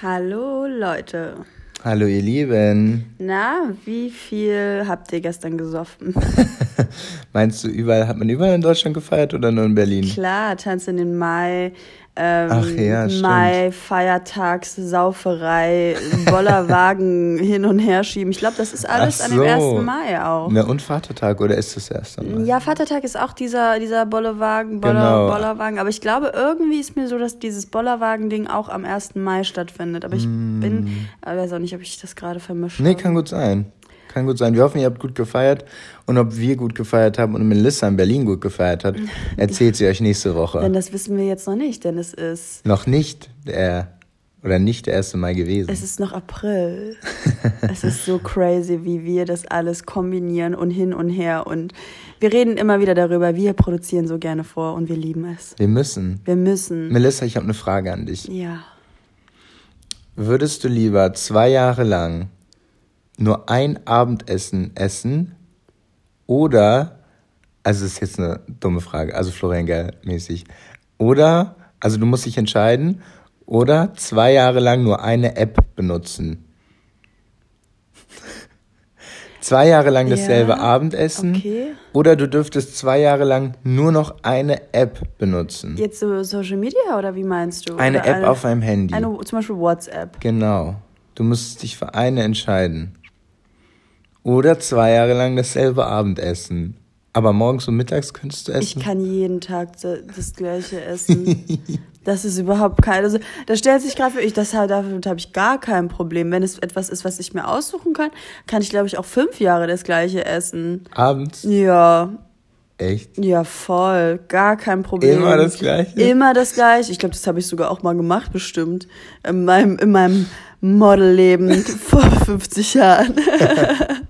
Hallo Leute. Hallo ihr Lieben. Na, wie viel habt ihr gestern gesoffen? Meinst du, überall hat man überall in Deutschland gefeiert oder nur in Berlin? Klar, Tanz in den Mai, ähm, Ach ja, stimmt. Mai, Feiertags, Sauferei, Bollerwagen hin und her schieben. Ich glaube, das ist alles Ach an dem so. 1. Mai auch. Na und Vatertag oder ist das erst einmal? Ja, Vatertag ist auch dieser, dieser Bollerwagen, Boller, Genau. Bollerwagen. Aber ich glaube, irgendwie ist mir so, dass dieses Bollerwagen-Ding auch am 1. Mai stattfindet. Aber ich bin, ich weiß auch nicht, ob ich das gerade vermische. Mm. Nee, kann gut sein. Kann gut sein. Wir hoffen, ihr habt gut gefeiert. Und ob wir gut gefeiert haben und Melissa in Berlin gut gefeiert hat, erzählt sie euch nächste Woche. Denn das wissen wir jetzt noch nicht, denn es ist, Noch nicht der, oder nicht der erste Mal gewesen. es ist noch April. es ist so crazy, wie wir das alles kombinieren und hin und her. Und wir reden immer wieder darüber, wir produzieren so gerne vor und wir lieben es. Wir müssen. Wir müssen. Melissa, ich habe eine Frage an dich. Ja. Würdest du lieber zwei Jahre lang nur ein Abendessen essen oder, also das ist jetzt eine dumme Frage, also Florian Gell mäßig, oder, also du musst dich entscheiden, oder zwei Jahre lang nur eine App benutzen. zwei Jahre lang dasselbe Ja, Abendessen okay. oder du dürftest zwei Jahre lang nur noch eine App benutzen. Jetzt so Social Media oder wie meinst du? Eine Oder App auf einem Handy. Eine, zum Beispiel WhatsApp. Genau. Du musst dich für eine entscheiden. Oder zwei Jahre lang dasselbe Abendessen. Aber morgens und mittags könntest du Ich essen. kann jeden Tag das gleiche essen. Das ist überhaupt kein. Also, da stellt sich gerade für ich, das halt, damit habe ich gar kein Problem. Wenn es etwas ist, was ich mir aussuchen kann, kann ich, glaube ich, auch fünf Jahre das gleiche essen. Abends? Ja, Echt? ja, voll. Gar kein Problem. Immer das Gleiche? Immer das Gleiche. Ich glaube, das habe ich sogar auch mal gemacht, bestimmt. In meinem, in meinem Modelleben vor 50 Jahren.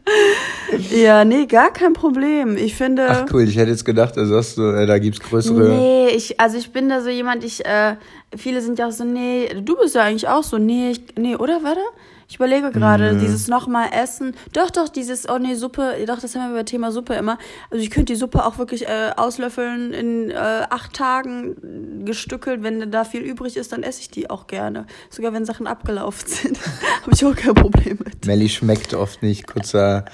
ja, nee, gar kein Problem. Ich finde. Ach cool, ich hätte jetzt gedacht, also hast du, äh, da gibt's größere. Nee, ich, also ich bin da so jemand, ich, äh, viele sind ja auch so, nee, du bist ja eigentlich auch so, nee, ich, nee, oder, warte? Ich überlege gerade, Mhm. dieses nochmal essen. Doch, doch, dieses, oh nee, Suppe, doch, das haben wir bei Thema Suppe immer. Also ich könnte die Suppe auch wirklich äh, auslöffeln in äh, acht Tagen gestückelt. Wenn da viel übrig ist, dann esse ich die auch gerne. Sogar wenn Sachen abgelaufen sind, habe ich auch kein Problem mit. Melli schmeckt oft nicht, kurzer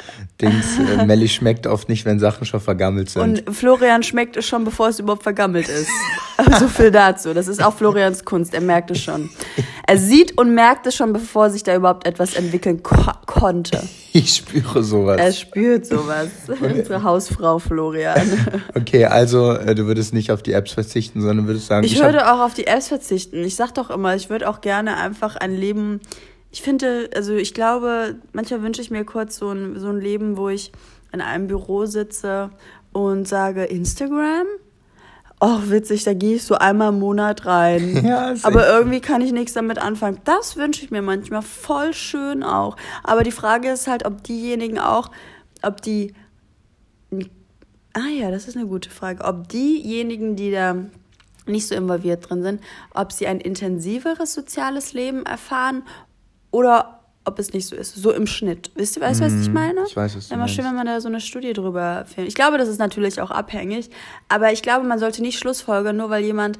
Dings. Äh, Melli schmeckt oft nicht, wenn Sachen schon vergammelt sind. Und Florian schmeckt es schon, bevor es überhaupt vergammelt ist. so viel dazu. Das ist auch Florians Kunst. Er merkt es schon. Er sieht und merkt es schon, bevor sich da überhaupt etwas entwickeln ko konnte. ich spüre sowas. Er spürt sowas. Unsere Hausfrau Florian. Okay, also äh, du würdest nicht auf die Apps verzichten, sondern würdest sagen, Ich hab- würde auch auf die Apps verzichten. Ich sag doch immer, ich würde auch gerne einfach ein Leben. Ich finde, also ich glaube, manchmal wünsche ich mir kurz so ein, so ein Leben, wo ich in einem Büro sitze und sage, Instagram? Oh, witzig, da gehe ich so einmal im Monat rein. Ja, Aber irgendwie kann ich nichts damit anfangen. Das wünsche ich mir manchmal voll schön auch. Aber die Frage ist halt, ob diejenigen auch, ob die Ah ja, das ist eine gute Frage. Ob diejenigen, die da nicht so involviert drin sind, ob sie ein intensiveres soziales Leben erfahren oder ob es nicht so ist. So im Schnitt. Wisst ihr, weißt du, was ich meine? Mhm. ich weiß, du Immer schön, wenn man da so eine Studie drüber filmt. Ich glaube, das ist natürlich auch abhängig. Aber ich glaube, man sollte nicht schlussfolgern, nur weil jemand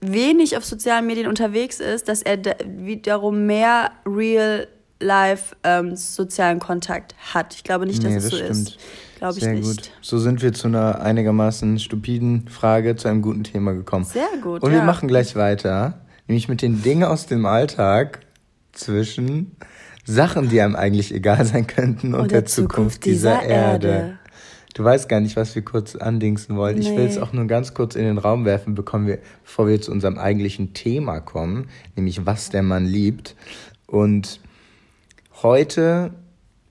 wenig auf sozialen Medien unterwegs ist, dass er wiederum mehr real life ähm, sozialen Kontakt hat. Ich glaube nicht, dass Nee, es das so stimmt. ist. Glaube ich Sehr nicht. gut. So sind wir zu einer einigermaßen stupiden Frage zu einem guten Thema gekommen. Sehr gut, Und wir ja. machen gleich weiter, nämlich mit den Dingen aus dem Alltag zwischen Sachen, die einem eigentlich egal sein könnten und, der, Zukunft dieser, Erde. Du weißt gar nicht, was wir kurz andingsen wollen. Ich will es Nee. auch nur ganz kurz in den Raum werfen, bekommen wir, bevor wir zu unserem eigentlichen Thema kommen, nämlich was der Mann liebt. Und heute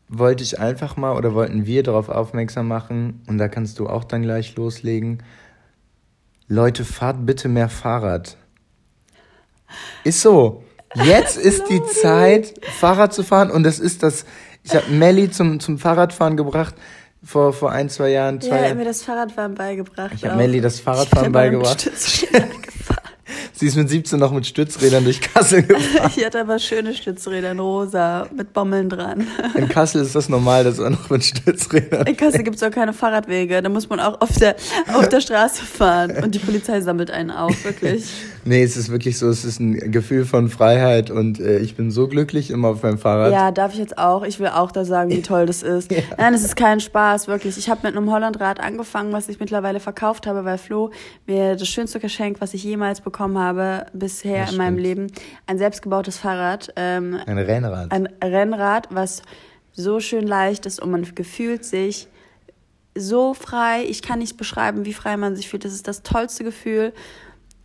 wollte ich einfach mal oder wollten wir darauf aufmerksam machen, und da kannst du auch dann gleich loslegen. Leute, fahrt bitte mehr Fahrrad. Ist so. Jetzt ist die Zeit, Fahrrad zu fahren, und das ist das. Ich habe Melli zum, zum Fahrradfahren gebracht vor, vor ein, zwei Jahren. Zwei Ja, er hat mir das Fahrradfahren beigebracht. Ich hab auch. Melli das Ich Fahrradfahren mit beigebracht. Sie ist mit 17 noch mit Stützrädern durch Kassel gefahren. Ich hatte aber schöne Stützräder in rosa mit Bommeln dran. In Kassel ist das normal, dass er noch mit Stützrädern. In Kassel gibt es auch keine Fahrradwege. Da muss man auch auf der, auf der Straße fahren. Und die Polizei sammelt einen auf, wirklich. Nee, es ist wirklich so, es ist ein Gefühl von Freiheit und äh, ich bin so glücklich immer auf meinem Fahrrad. Ja, darf ich jetzt auch. Ich will auch da sagen, wie toll das ist. ja. Nein, es ist kein Spaß, wirklich. Ich habe mit einem Hollandrad angefangen, was ich mittlerweile verkauft habe, weil Flo mir das schönste Geschenk, was ich jemals bekommen habe, bisher in meinem Leben, ein selbstgebautes Fahrrad. Ähm, ein Rennrad. Ein Rennrad, was so schön leicht ist und man gefühlt sich so frei. Ich kann nicht beschreiben, wie frei man sich fühlt. Das ist das tollste Gefühl.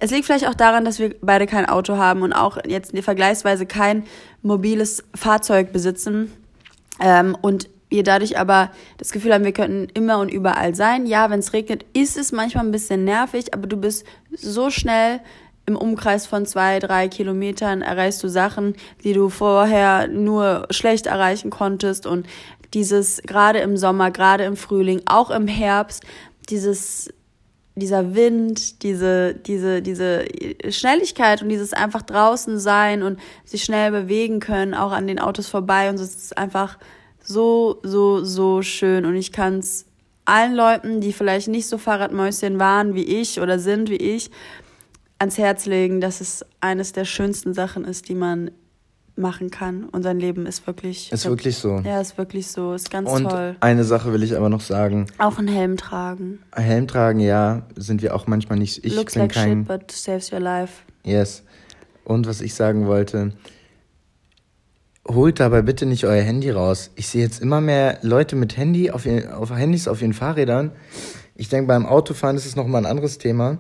Es liegt vielleicht auch daran, dass wir beide kein Auto haben und auch jetzt vergleichsweise kein mobiles Fahrzeug besitzen. Ähm, und wir dadurch aber das Gefühl haben, wir könnten immer und überall sein. Ja, wenn es regnet, ist es manchmal ein bisschen nervig, aber du bist so schnell im Umkreis von zwei, drei Kilometern erreichst du Sachen, die du vorher nur schlecht erreichen konntest. Und dieses gerade im Sommer, gerade im Frühling, auch im Herbst, dieses dieser Wind, diese, diese, diese Schnelligkeit und dieses einfach draußen sein und sich schnell bewegen können, auch an den Autos vorbei und es ist einfach so, so, so schön. Und ich kann es allen Leuten, die vielleicht nicht so Fahrradmäuschen waren wie ich oder sind wie ich, ans Herz legen, dass es eines der schönsten Sachen ist, die man machen kann. Und sein Leben ist wirklich. Ist wirklich so. Ja, ist wirklich so. Ist ganz und toll. Eine Sache will ich aber noch sagen. Auch einen Helm tragen. Helm tragen, ja, sind wir auch manchmal nicht. Ich Looks bin like kein, shit, but saves your life. Yes. Und was ich sagen wollte, holt dabei bitte nicht euer Handy raus. Ich sehe jetzt immer mehr Leute mit Handy auf, ihren, auf Handys auf ihren Fahrrädern. Ich denke, beim Autofahren ist es nochmal ein anderes Thema.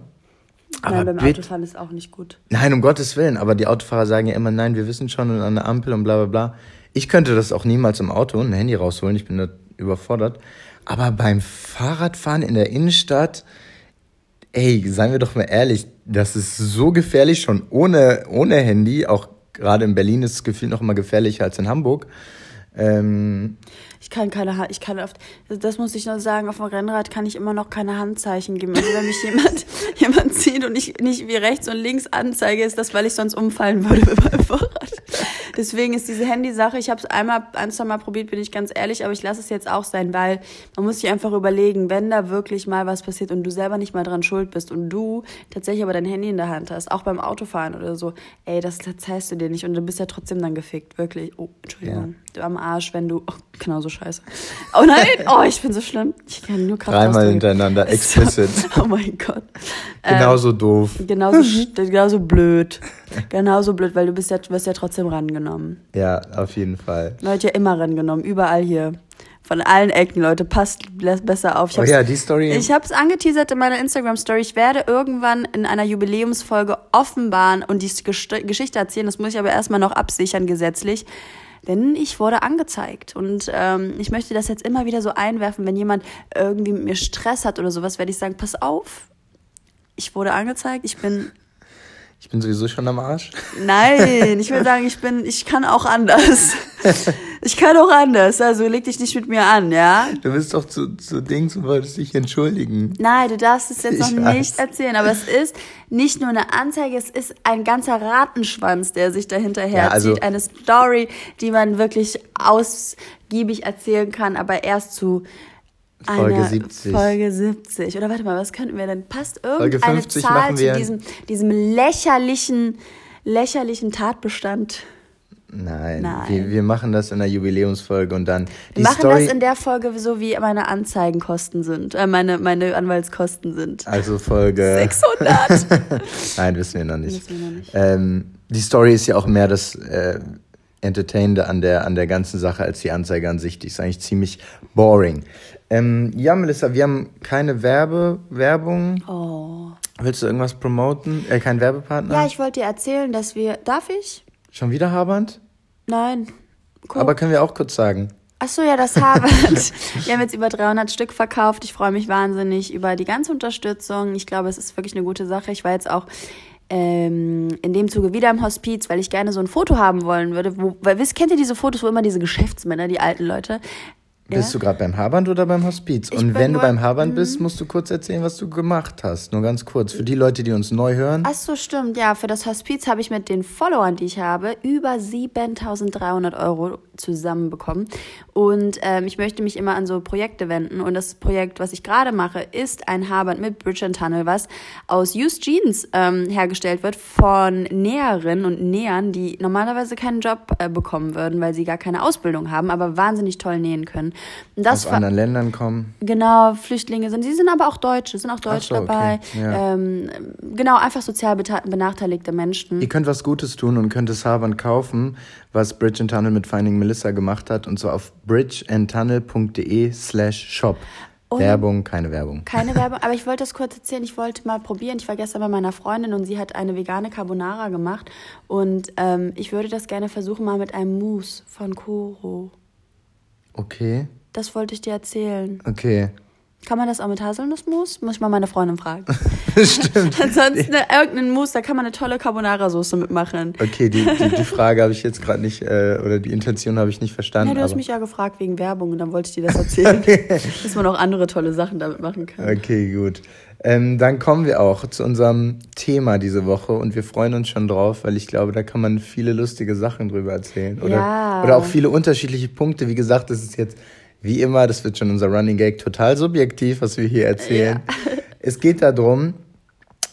Aber nein, beim Autofahren ist auch nicht gut. Nein, um Gottes Willen. Aber die Autofahrer sagen ja immer, nein, wir wissen schon und an der Ampel und bla bla bla. Ich könnte das auch niemals im Auto, ein Handy rausholen. Ich bin da überfordert. Aber beim Fahrradfahren in der Innenstadt, ey, seien wir doch mal ehrlich, das ist so gefährlich schon ohne, ohne Handy. Auch gerade in Berlin ist es gefühlt noch immer gefährlicher als in Hamburg. Ähm, ich kann keine ich kann oft, das muss ich noch sagen, auf dem Rennrad kann ich immer noch keine Handzeichen geben. Also wenn mich jemand, jemand zieht und ich nicht wie rechts und links anzeige, ist das, weil ich sonst umfallen würde meinem Fahrrad. Deswegen ist diese Handysache, ich habe es einmal, ein, zwei Mal probiert, bin ich ganz ehrlich, aber ich lasse es jetzt auch sein, weil man muss sich einfach überlegen, wenn da wirklich mal was passiert und du selber nicht mal dran schuld bist und du tatsächlich aber dein Handy in der Hand hast, auch beim Autofahren oder so, ey, das zeigst du dir nicht und du bist ja trotzdem dann gefickt, wirklich. Oh, Entschuldigung. Ja. Du am Arsch, wenn du, oh, genauso scheiße. Oh nein, oh, ich bin so schlimm. Ich kann nur Kraft Dreimal hintereinander, explicit. oh mein Gott. Genauso ähm, doof. Genauso, genauso blöd. Genauso blöd, weil du bist ja, wirst ja trotzdem rangenommen. Ja, auf jeden Fall. Leute, ja immer rangenommen, überall hier. Von allen Ecken, Leute, passt besser auf. Ich oh ja, die Story. Ich habe es angeteasert in meiner Instagram-Story. Ich werde irgendwann in einer Jubiläumsfolge offenbaren und die Geschichte erzählen. Das muss ich aber erstmal noch absichern gesetzlich. Denn ich wurde angezeigt. Und ähm, ich möchte das jetzt immer wieder so einwerfen, wenn jemand irgendwie mit mir Stress hat oder sowas, werde ich sagen, pass auf, ich wurde angezeigt, ich bin ich bin sowieso schon am Arsch. Nein, ich will sagen, ich bin, ich kann auch anders. Ich kann auch anders, also leg dich nicht mit mir an, ja? Du bist doch zu, zu Dings und wolltest dich entschuldigen. Nein, du darfst es jetzt ich noch weiß. nicht erzählen, aber es ist nicht nur eine Anzeige, es ist ein ganzer Ratenschwanz, der sich dahinterher ja, also zieht. Eine Story, die man wirklich ausgiebig erzählen kann, aber erst zu Folge 70. Folge 70. Oder warte mal, was könnten wir denn? Passt irgendeine Zahl zu diesem, diesem lächerlichen, lächerlichen Tatbestand? Nein, Nein. Wir, wir machen das in der Jubiläumsfolge und dann. wir machen Story das in der Folge so, wie meine Anzeigenkosten sind, äh, meine, meine Anwaltskosten sind. Also Folge. 600! Nein, wissen wir noch nicht. Wir noch nicht. Ähm, die Story ist ja auch mehr das äh, Entertainende an der, an der ganzen Sache als die Anzeige an sich. Die ist eigentlich ziemlich boring. Ähm, ja, Melissa, wir haben keine Werbe, Werbung. Oh. Willst du irgendwas promoten? Äh, kein Werbepartner? Ja, ich wollte dir erzählen, dass wir. Darf ich? Schon wieder Habernd? Nein. Guck. Aber können wir auch kurz sagen. Ach so, ja, das Habernd. wir haben jetzt über 300 Stück verkauft. Ich freue mich wahnsinnig über die ganze Unterstützung. Ich glaube, es ist wirklich eine gute Sache. Ich war jetzt auch ähm, in dem Zuge wieder im Hospiz, weil ich gerne so ein Foto haben wollen würde. Wo, weil wisst, kennt ihr diese Fotos, wo immer diese Geschäftsmänner, die alten Leute, Bist du gerade beim Haarband oder beim Hospiz? Ich Und wenn du beim Haarband Mhm. bist, musst du kurz erzählen, was du gemacht hast. Nur ganz kurz. Für die Leute, die uns neu hören. Ach so, stimmt. Ja, für das Hospiz habe ich mit den Followern, die ich habe, über 7300 Euro zusammenbekommen. Und ähm, ich möchte mich immer an so Projekte wenden. Und das Projekt, was ich gerade mache, ist ein Haarband mit Bridge and Tunnel, was aus Used Jeans ähm, hergestellt wird von Näherinnen und Nähern, die normalerweise keinen Job äh, bekommen würden, weil sie gar keine Ausbildung haben, aber wahnsinnig toll nähen können. Und das aus anderen Ländern kommen. Genau, Flüchtlinge sind. Sie sind aber auch Deutsche, sind auch Deutsche so, okay. dabei. Ja. Ähm, genau, einfach sozial benachteiligte Menschen. Ihr könnt was Gutes tun und könnt das Haarband kaufen, was Bridge and Tunnel mit Finding Melissa gemacht hat. Und zwar auf bridgeandtunnel.de slash shop. Und- Werbung, keine Werbung. Keine Werbung, aber ich wollte das kurz erzählen. Ich wollte mal probieren. Ich war gestern bei meiner Freundin und sie hat eine vegane Carbonara gemacht. Und ähm, ich würde das gerne versuchen, mal mit einem Mousse von Koro. Okay, Das wollte ich dir erzählen. okay. Kann man das auch mit Haselnussmus? Muss ich mal meine Freundin fragen. Stimmt. Ansonsten äh, irgendeinen Mousse, da kann man eine tolle Carbonara-Soße mitmachen. Okay, die, die, die Frage habe ich jetzt gerade nicht, äh, oder die Intention habe ich nicht verstanden. Ja, du hast mich ja gefragt wegen Werbung und dann wollte ich dir das erzählen, dass man auch andere tolle Sachen damit machen kann. Okay, gut. Ähm, dann kommen wir auch zu unserem Thema diese Woche und wir freuen uns schon drauf, weil ich glaube, da kann man viele lustige Sachen drüber erzählen. Oder, Ja. oder auch viele unterschiedliche Punkte. Wie gesagt, das ist jetzt wie immer, das wird schon unser Running Gag, total subjektiv, was wir hier erzählen. Es geht darum,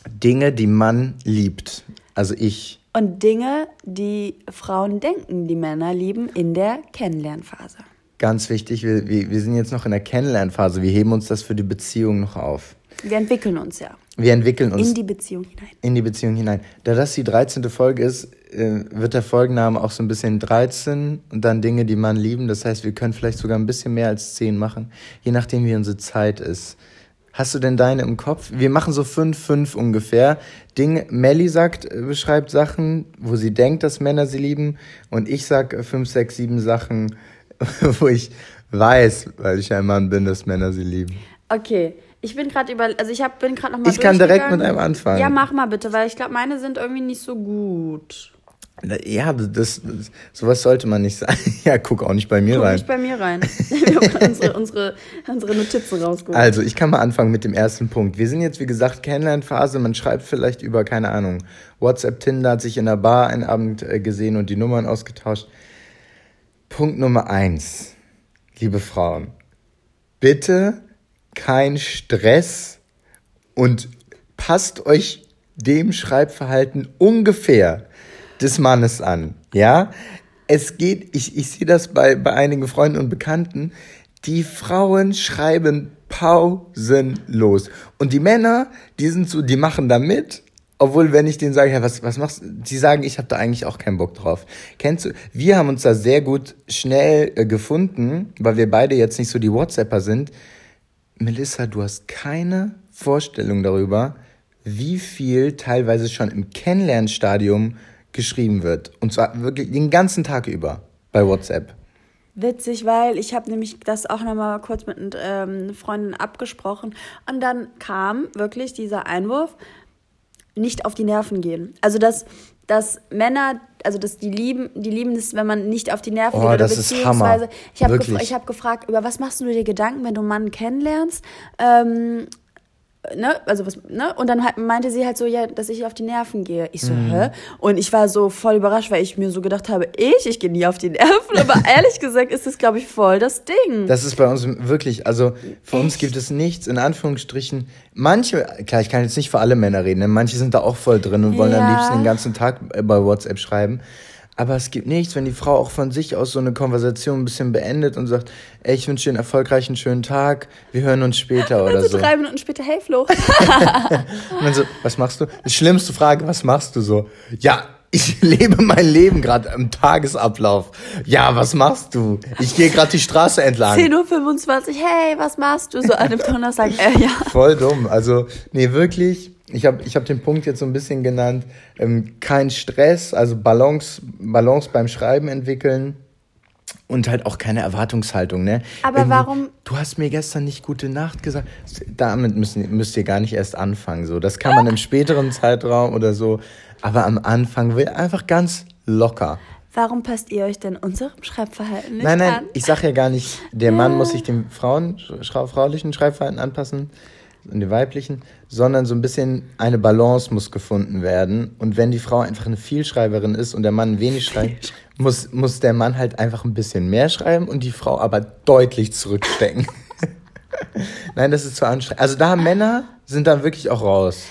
Dinge, die man liebt. Also ich. Und Dinge, die Frauen denken, die Männer lieben in der Kennenlernphase. Ganz wichtig, wir, wir, wir sind jetzt noch in der Kennenlernphase. Wir heben uns das für die Beziehung noch auf. Wir entwickeln uns ja Wir entwickeln uns in die Beziehung hinein. in die Beziehung hinein. Da das die 13. Folge ist, äh, wird der Folgenname auch so ein bisschen 13 und dann Dinge, die man lieben. Das heißt, wir können vielleicht sogar ein bisschen mehr als 10 machen, je nachdem, wie unsere Zeit ist. Hast du denn deine im Kopf? Wir machen so 5, 5 ungefähr. Ding, Melly sagt, äh, beschreibt Sachen, wo sie denkt, dass Männer sie lieben. Und ich sag 5, 6, 7 Sachen, wo ich weiß, weil ich ein Mann bin, dass Männer sie lieben. Okay, ich bin gerade über, also ich hab, bin gerade noch mal Ich kann direkt mit einem anfangen. Ja, mach mal bitte, weil ich glaube, meine sind irgendwie nicht so gut. Ja, das, sowas sollte man nicht sagen. Ja, guck auch nicht bei mir Guck rein. nicht bei mir rein. Wir haben unsere, unsere, unsere Notizen rausgeholt. Also, ich kann mal anfangen mit dem ersten Punkt. Wir sind jetzt, wie gesagt, Kennenlernphase. Man schreibt vielleicht über, keine Ahnung, WhatsApp, Tinder, hat sich in der Bar einen Abend äh, gesehen und die Nummern ausgetauscht. Punkt Nummer eins, liebe Frauen. Bitte kein Stress und passt euch dem Schreibverhalten ungefähr des Mannes an. Ja? Es geht, ich, ich sehe das bei, bei einigen Freunden und Bekannten, die Frauen schreiben pausenlos. Und die Männer, die sind so, die machen da mit. Obwohl, wenn ich denen sage, ja, was, was machst du? Die sagen, ich habe da eigentlich auch keinen Bock drauf. Kennst du, wir haben uns da sehr gut schnell äh, gefunden, weil wir beide jetzt nicht so die WhatsApper sind. Melissa, du hast keine Vorstellung darüber, wie viel teilweise schon im Kennenlernstadium geschrieben wird. Und zwar wirklich den ganzen Tag über bei WhatsApp. Witzig, weil ich habe nämlich das auch nochmal kurz mit ähm, Freundin abgesprochen und dann kam wirklich dieser Einwurf, nicht auf die Nerven gehen. Also dass, dass Männer, also dass die lieben, die lieben es, wenn man nicht auf die Nerven Oh, geht. Oder das ist Hammer. beziehungsweise, ich habe ich hab gefragt, über was machst du dir Gedanken, wenn du einen Mann kennenlernst? Ähm, ne, also was, ne? Und dann halt meinte sie halt so, ja, dass ich auf die Nerven gehe. Ich so, Mhm. hä? Und ich war so voll überrascht, weil ich mir so gedacht habe, ich, ich gehe nie auf die Nerven. Aber ehrlich gesagt ist das, glaube ich, voll das Ding. Das ist bei uns wirklich, also für uns gibt es nichts, in Anführungsstrichen. Manche, klar, ich kann jetzt nicht für alle Männer reden, ne? manche sind da auch voll drin und wollen am Ja. liebsten den ganzen Tag bei WhatsApp schreiben. Aber es gibt nichts, wenn die Frau auch von sich aus so eine Konversation ein bisschen beendet und sagt, ey, ich wünsche dir einen erfolgreichen, schönen Tag, wir hören uns später oder also so. drei Minuten später, hey Flo. Und dann so, was machst du? Die schlimmste Frage, was machst du so? Ja, ich lebe mein Leben gerade im Tagesablauf. Ja, was machst du? Ich gehe gerade die Straße entlang. 10.25 Uhr, hey, was machst du? So an einem Donnerstag, äh, ja. Voll dumm. Also, nee, wirklich. Ich habe ich hab den Punkt jetzt so ein bisschen genannt. Ähm, kein Stress, also Balance, Balance beim Schreiben entwickeln. Und halt auch keine Erwartungshaltung, ne? Aber Irgendwie, warum- Du hast mir gestern nicht gute Nacht gesagt. Damit müssen, müsst ihr gar nicht erst anfangen. So, das kann man im späteren Zeitraum oder so. Aber am Anfang will einfach ganz locker. warum passt ihr euch denn unserem Schreibverhalten nicht Nein, nein, an? ich sage ja gar nicht, der Mann muss sich dem Frauen, fraulichen Schreibverhalten anpassen und dem weiblichen, sondern so ein bisschen eine Balance muss gefunden werden. Und wenn die Frau einfach eine Vielschreiberin ist und der Mann wenig schreibt, muss, muss der Mann halt einfach ein bisschen mehr schreiben und die Frau aber deutlich zurückstecken. Nein, das ist zu anstrengend. Also da Männer sind dann wirklich auch raus.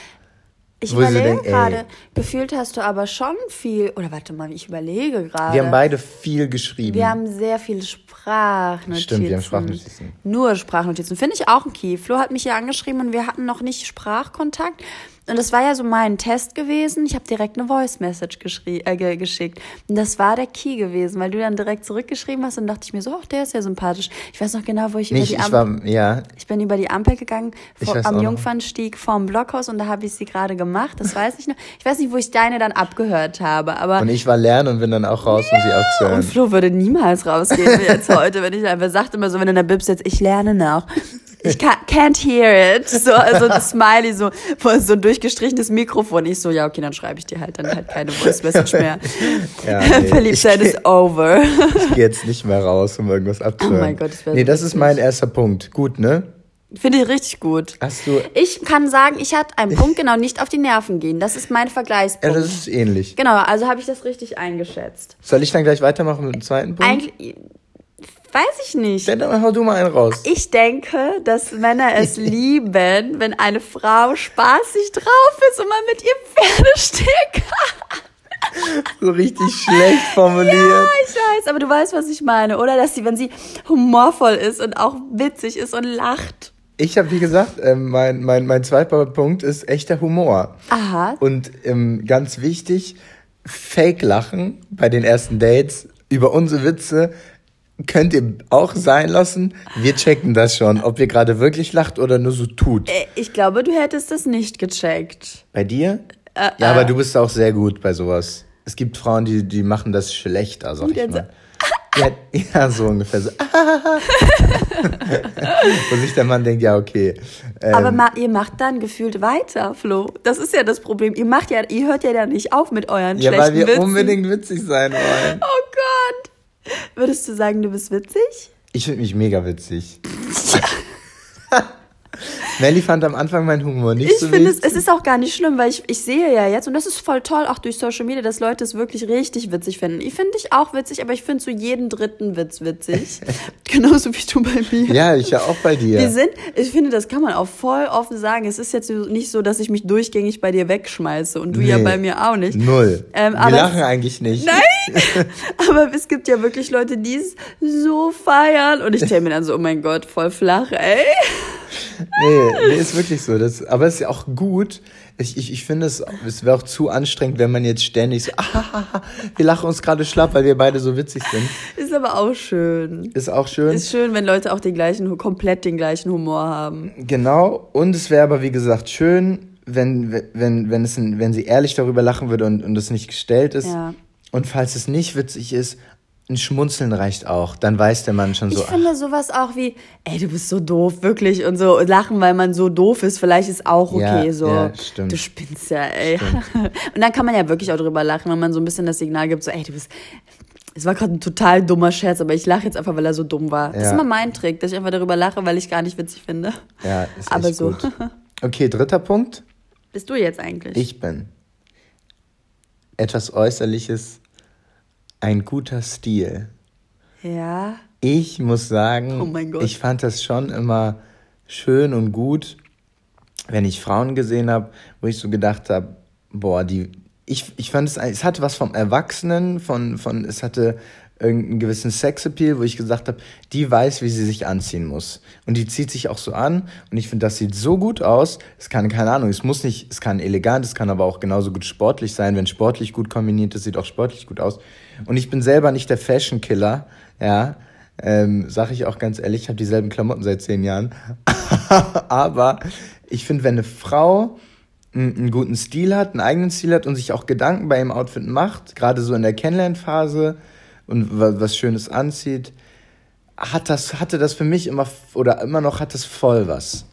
Ich Wo überlege gerade, gefühlt hast du aber schon viel, oder warte mal, ich überlege gerade. Wir haben beide viel geschrieben. Wir haben sehr viele Sprachnotizen. Stimmt, wir haben Sprachnotizen. Nur Sprachnotizen. Finde ich auch ein Key. Flo hat mich ja angeschrieben und wir hatten noch nicht Sprachkontakt. Und das war ja so mein Test gewesen. Ich habe direkt eine Voice Message geschrie- äh, ge geschickt. Und das war der Key gewesen, weil du dann direkt zurückgeschrieben hast und dachte ich mir so, ach, der ist ja sympathisch. Ich weiß noch genau, wo ich Nicht, über die ich Ampel... war, ja, Ich bin über die Ampel gegangen, Ich vor, am. Jungfernstieg vorm Blockhaus und da habe ich sie gerade gemacht. Das weiß ich noch. Ich weiß nicht, wo ich deine dann abgehört habe, aber und ich war lernen und bin dann auch raus, um sie und aufzuhören. Flo würde niemals rausgehen wie jetzt heute, wenn ich einfach sagte immer so, wenn in der Bib sitzt, ich lerne noch. Ich ca- can't hear it. So, also ein Smiley, so, so ein durchgestrichenes Mikrofon. Ich so, ja, okay, dann schreibe ich dir halt dann halt keine Voice Message mehr. Ja, nee, Verliebtheit ist over. Ich gehe jetzt nicht mehr raus, um irgendwas abzuhören. Oh mein Gott, das wär Nee, so das ist mein erster Punkt. Gut, ne? Finde ich richtig gut. Hast du. Ich kann sagen, ich hatte einen Punkt, genau, nicht auf die Nerven gehen. Das ist mein Ja, Vergleichspunkt. das ist ähnlich. genau, also habe ich das richtig eingeschätzt. Soll ich dann gleich weitermachen mit dem zweiten Punkt? Eigentlich, weiß ich nicht. Dann hau du mal einen raus. Ich denke, dass Männer es lieben, wenn eine Frau spaßig drauf ist und man mit ihr Pferdesteg So richtig schlecht formuliert. Ja, ich weiß, aber du weißt, was ich meine, oder? Dass sie, wenn sie humorvoll ist und auch witzig ist und lacht. Ich habe, wie gesagt, ähm, mein, mein, mein zweiter Punkt ist echter Humor. Aha. Und ähm, ganz wichtig, Fake-Lachen bei den ersten Dates über unsere Witze könnt ihr auch sein lassen. Wir checken das schon, ob ihr gerade wirklich lacht oder nur so tut. Äh, Ich glaube, du hättest das nicht gecheckt. Bei dir? Äh, ja, aber du bist auch sehr gut bei sowas. Es gibt Frauen, die, die machen das schlechter, sag ich mal. Ja, ja, so ungefähr so. Wo sich der Mann denkt, ja, okay. Ähm, Aber ma ihr macht dann gefühlt weiter, Flo. Das ist ja das Problem. Ihr macht ja, ihr hört ja dann nicht auf mit euren ja, schlechten weil wir Witzen. unbedingt witzig sein wollen. Oh Gott. Würdest du sagen, du bist witzig? Ich finde mich mega witzig. Melly fand am Anfang meinen Humor nicht Ich so finde es, witzig. es ist auch gar nicht schlimm, weil ich, ich sehe ja jetzt, und das ist voll toll, auch durch Social Media, dass Leute es wirklich richtig witzig finden. Ich finde dich auch witzig, aber ich finde so jeden dritten Witz witzig. Genauso wie du bei mir. Ja, ich ja auch bei dir. Wir sind, ich finde, das kann man auch voll offen sagen. Es ist jetzt nicht so, dass ich mich durchgängig bei dir wegschmeiße und du ja Nee. bei mir auch nicht. Null. Ähm, wir lachen eigentlich nicht. Nein! Aber es gibt ja wirklich Leute, die es so feiern. Und ich stelle mir dann so, oh mein Gott, voll flach, ey. Nee, nee, ist wirklich so. Das, aber es ist ja auch gut. Ich, ich, ich finde, es, es wäre auch zu anstrengend, wenn man jetzt ständig so, ah, wir lachen uns gerade schlapp, weil wir beide so witzig sind. Ist aber auch schön. Ist auch schön. Ist schön, wenn Leute auch den gleichen, komplett den gleichen Humor haben. Genau. Und es wäre aber, wie gesagt, schön, wenn, wenn, wenn, es wenn sie ehrlich darüber lachen würde und, und es nicht gestellt ist. Ja. Und falls es nicht witzig ist, ein Schmunzeln reicht auch. Dann weiß der Mann schon Ich so, finde sowas auch wie, ey, du bist so doof, wirklich. Und so lachen, weil man so doof ist, vielleicht ist auch okay. Ja, so, ja, stimmt. du spinnst ja, ey. Und dann kann man ja wirklich auch drüber lachen, wenn man so ein bisschen das Signal gibt, so, ey, du bist. Es war gerade ein total dummer Scherz, aber ich lache jetzt einfach, weil er so dumm war. Das ist Ja. immer mein Trick, dass ich einfach darüber lache, weil ich gar nicht witzig finde. ja, ist aber echt so. gut. Okay, dritter Punkt. Bist du jetzt eigentlich? Ich bin etwas Äußerliches, ein guter Stil. Ja. Ich muss sagen, Oh ich fand das schon immer schön und gut, wenn ich Frauen gesehen habe, wo ich so gedacht habe, boah, die, ich, ich fand es, es hatte was vom Erwachsenen, von, von, es hatte irgendeinen gewissen Sexappeal, wo ich gesagt habe, die weiß, wie sie sich anziehen muss. Und die zieht sich auch so an. Und ich finde, das sieht so gut aus. Es kann, keine Ahnung, es muss nicht, es kann elegant, es kann aber auch genauso gut sportlich sein. Wenn sportlich gut kombiniert ist, sieht auch sportlich gut aus. Und ich bin selber nicht der Fashion-Killer, ja. Ähm, sag ich auch ganz ehrlich, ich habe dieselben Klamotten seit zehn Jahren. aber ich finde, wenn eine Frau einen guten Stil hat, einen eigenen Stil hat und sich auch Gedanken bei ihrem Outfit macht, gerade so in der Kennenlernphase und wa- was Schönes anzieht, hat das, hatte das für mich immer oder immer noch hat das voll was.